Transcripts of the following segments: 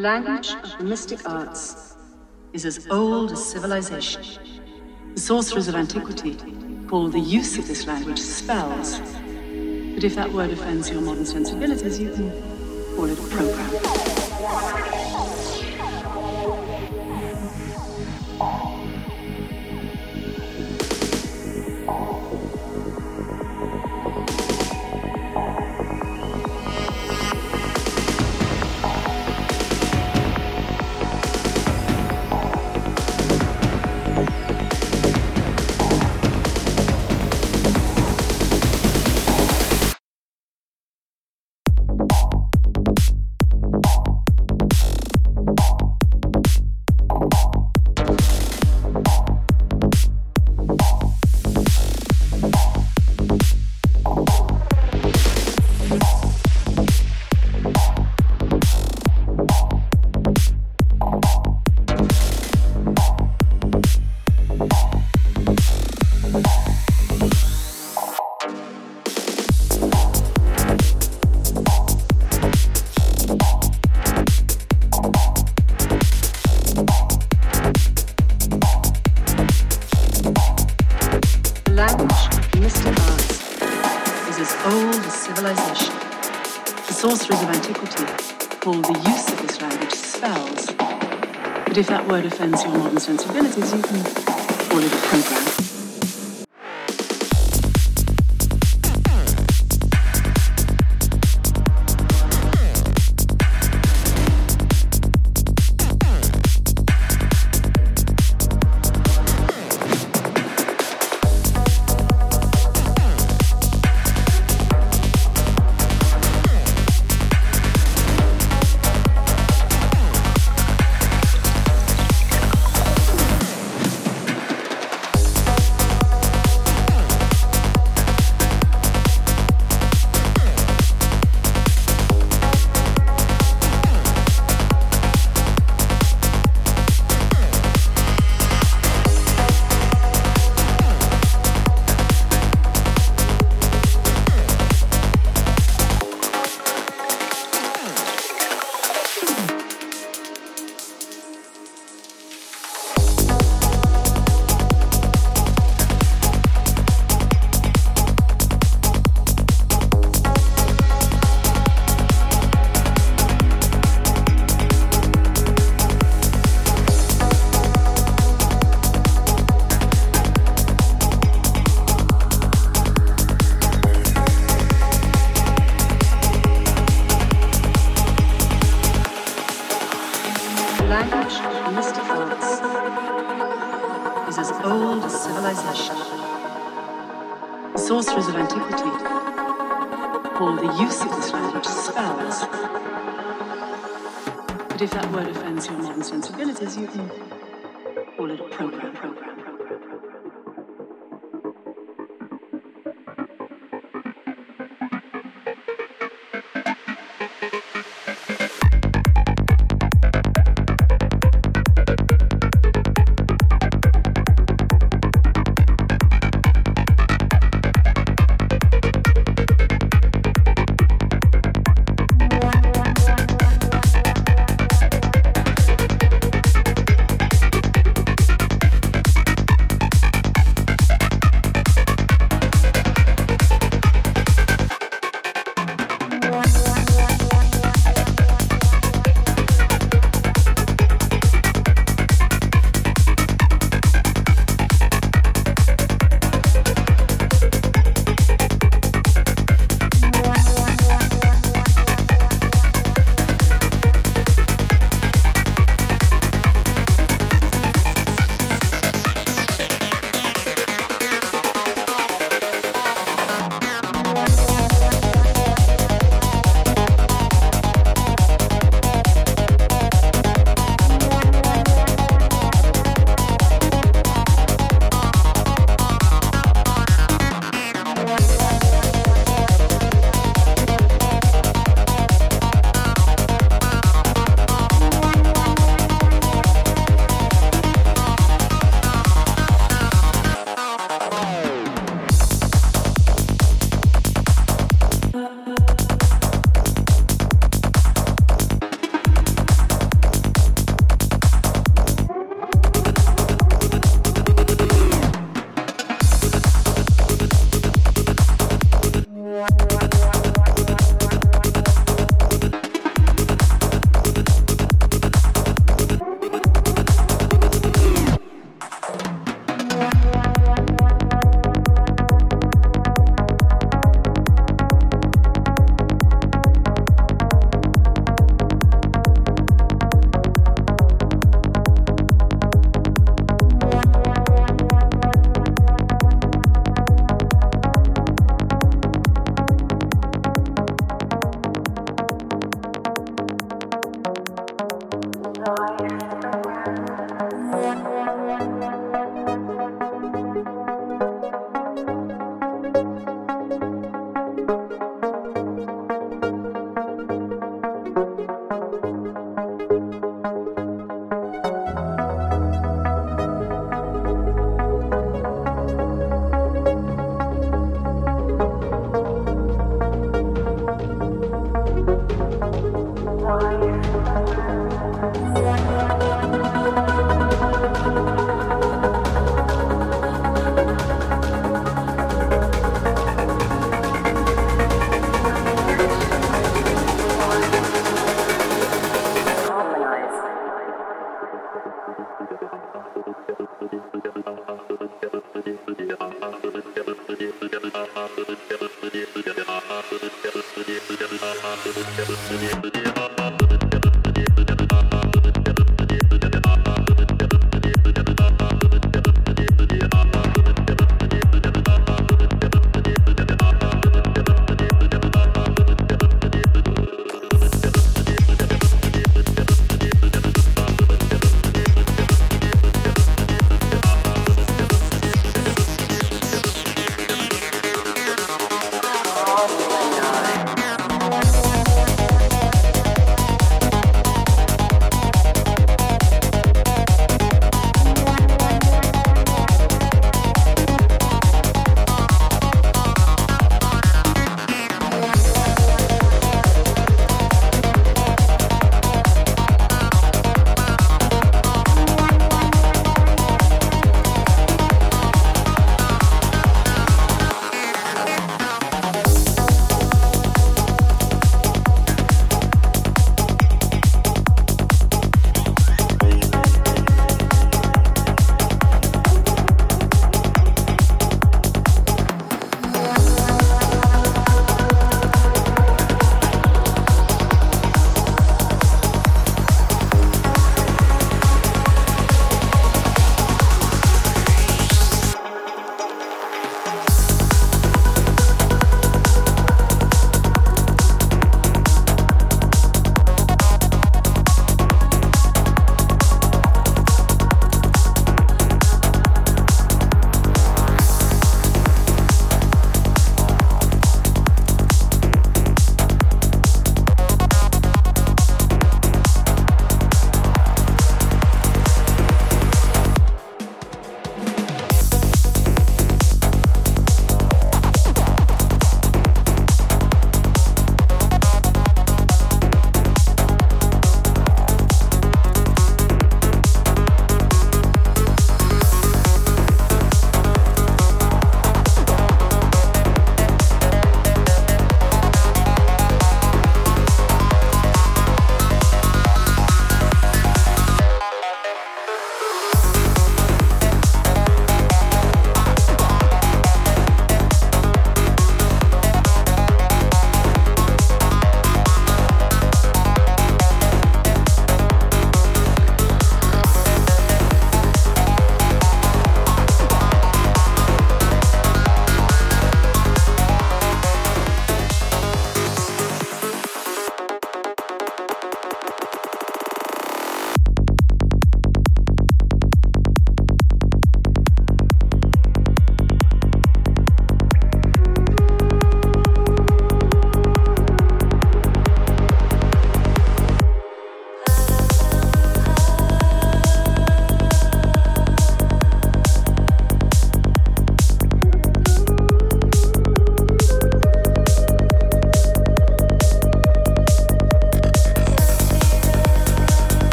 language of the mystic arts is as old as civilization. The sorcerers of antiquity called the use of this language spells. But if that word offends your modern sensibilities, you can call it a program. If that word offends your modern sensibilities, you can call it a program.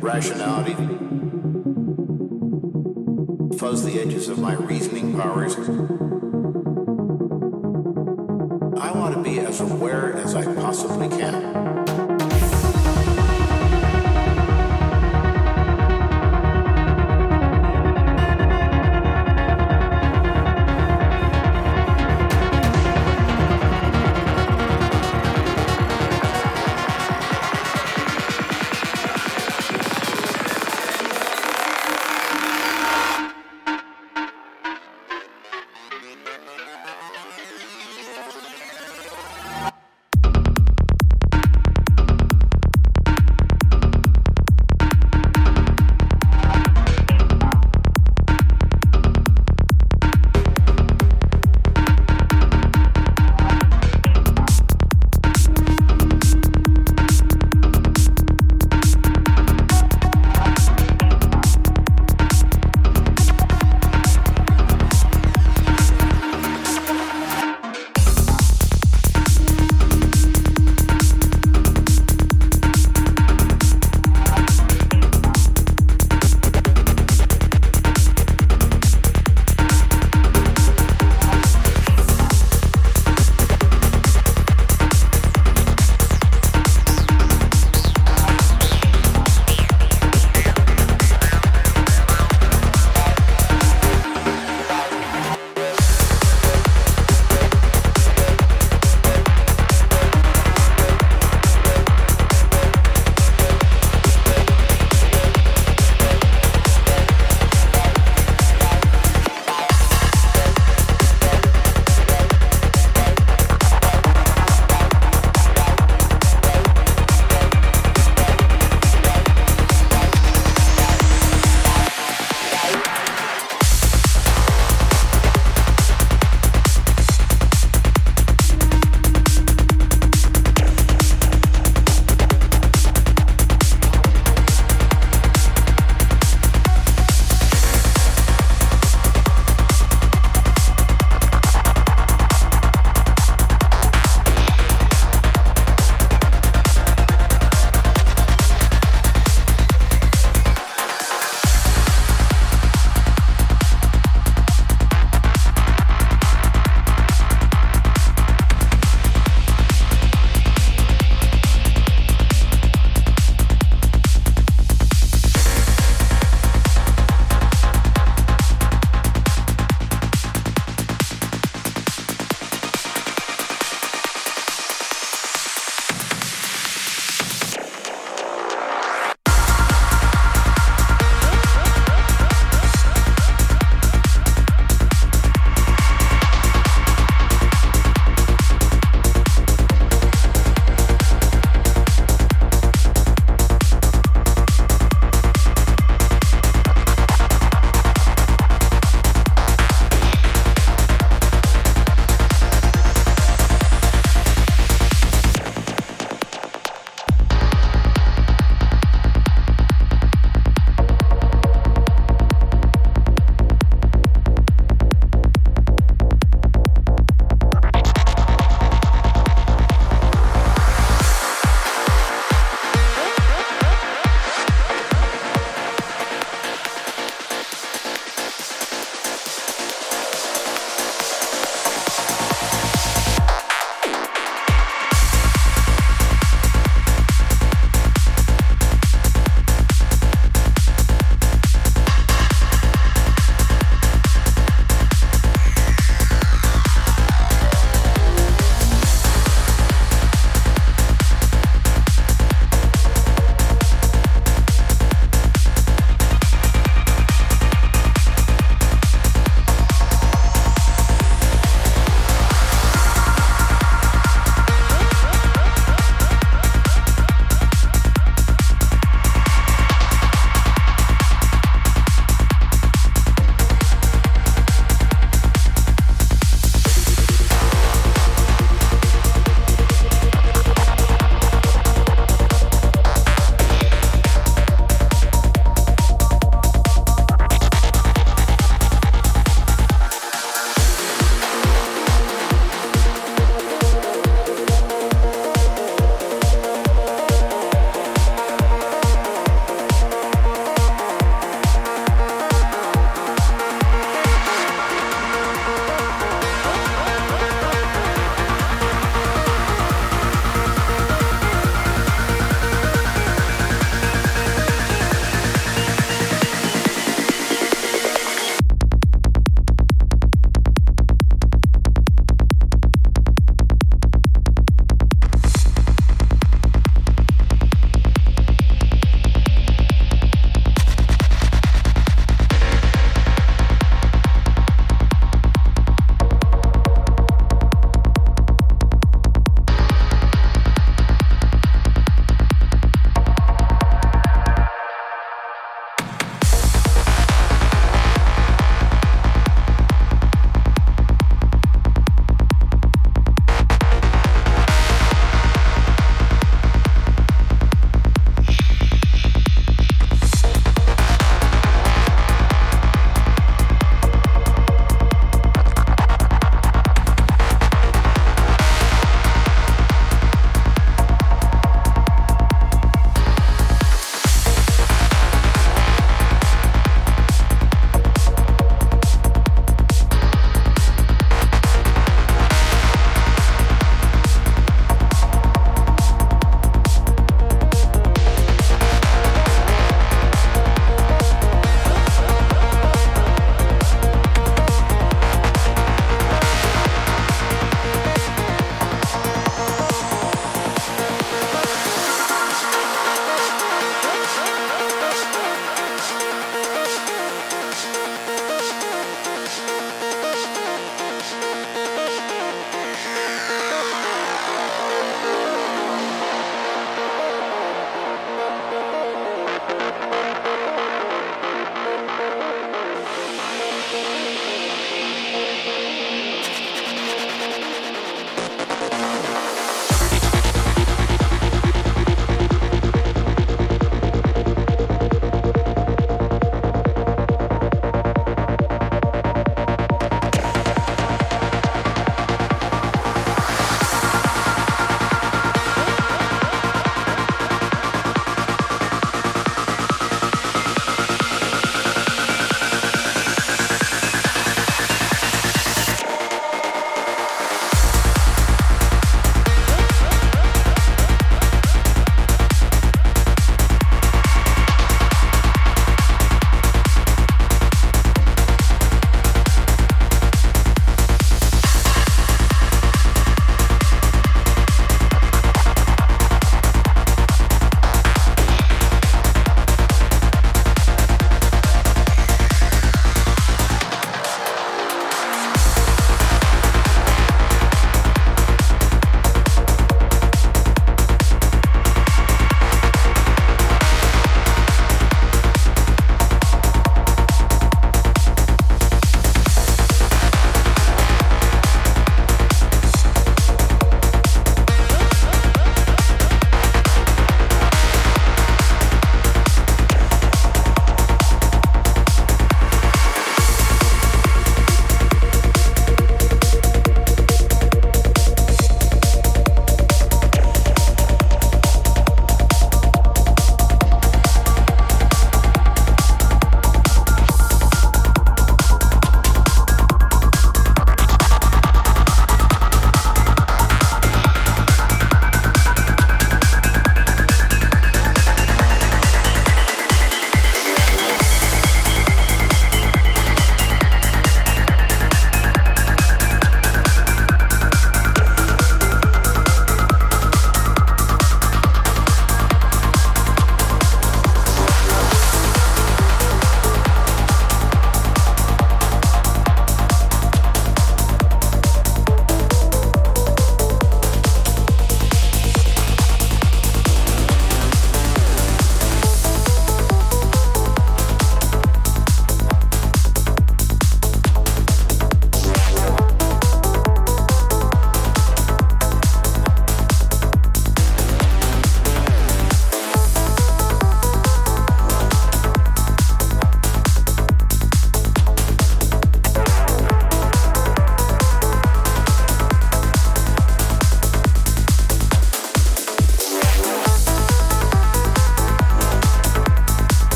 Rationality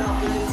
No.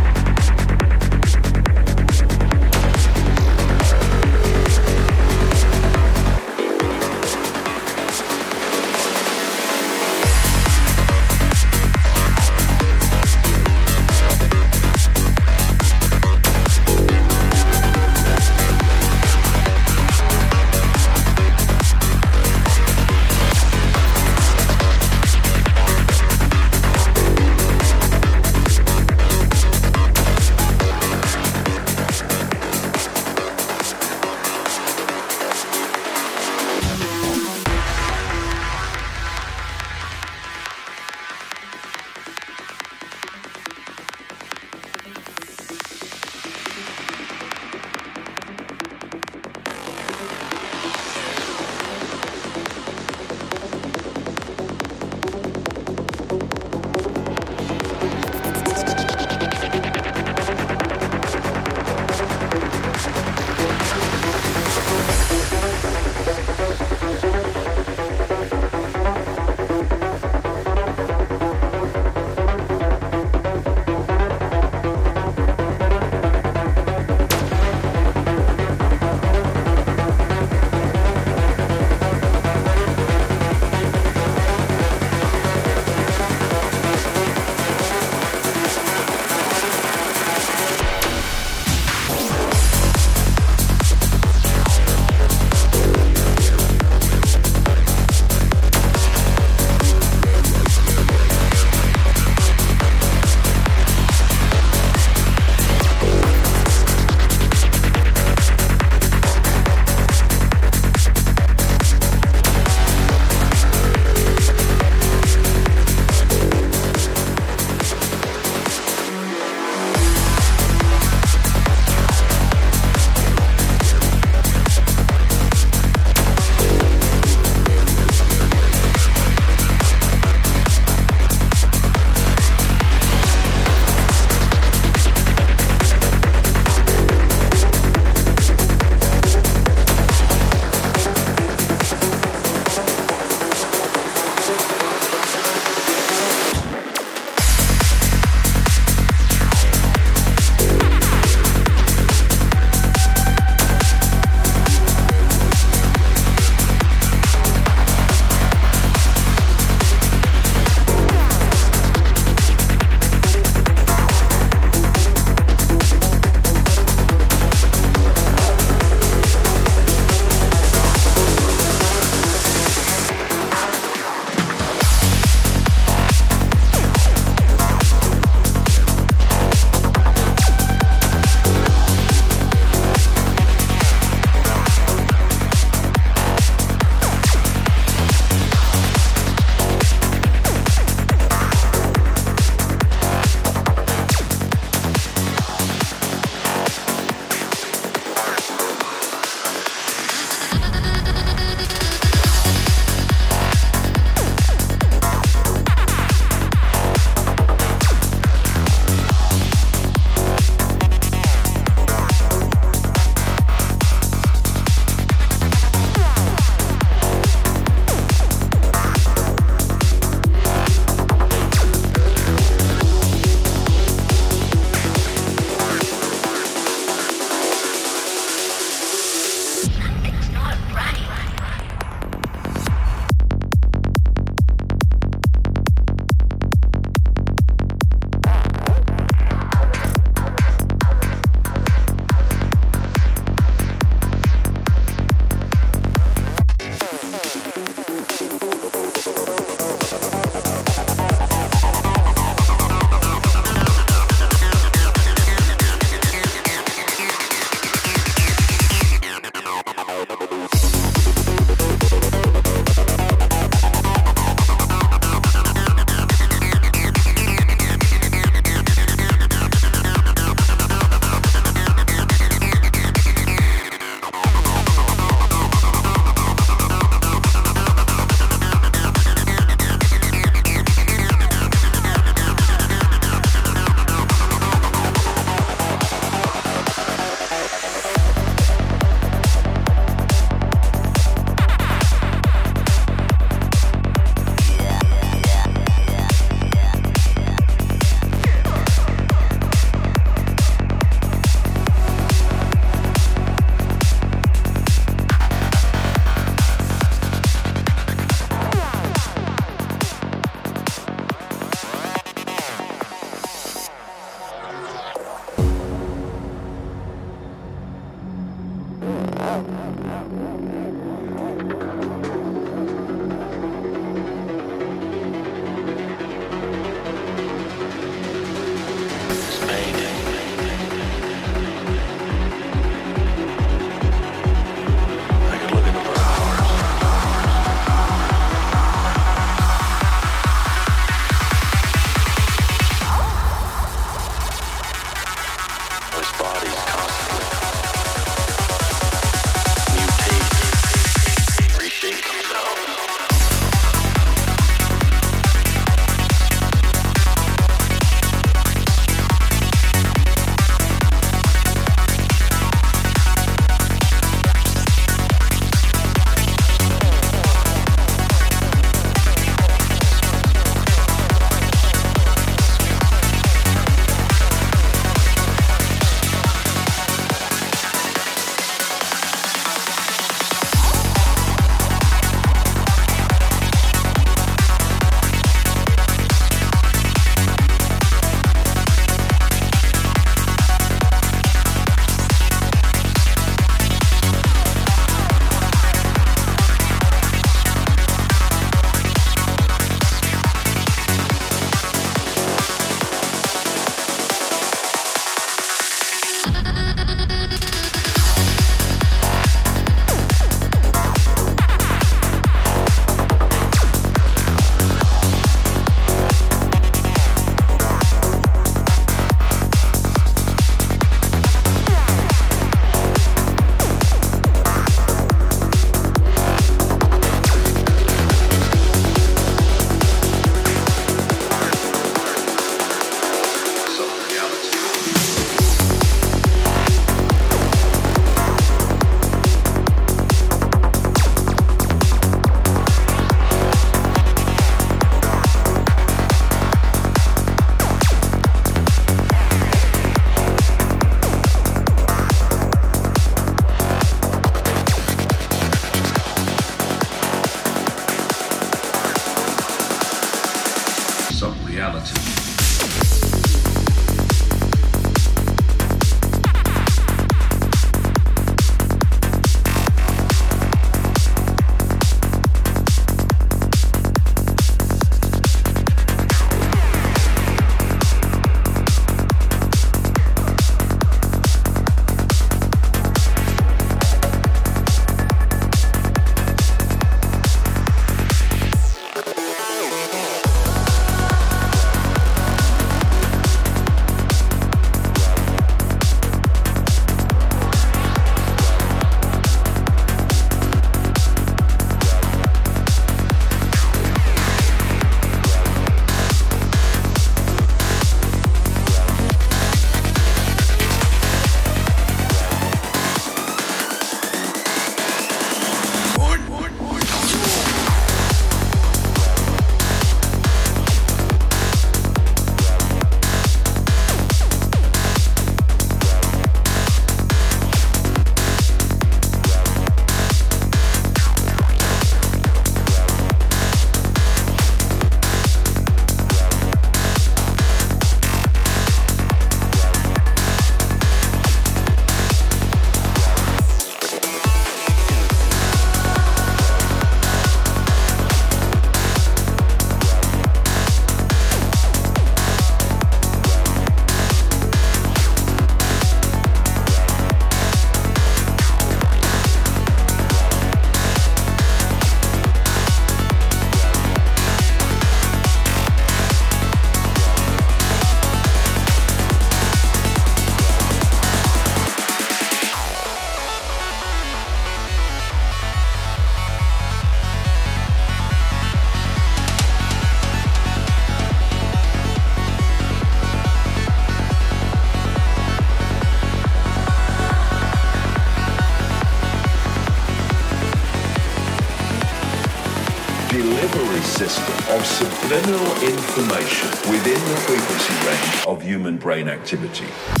Human brain activity.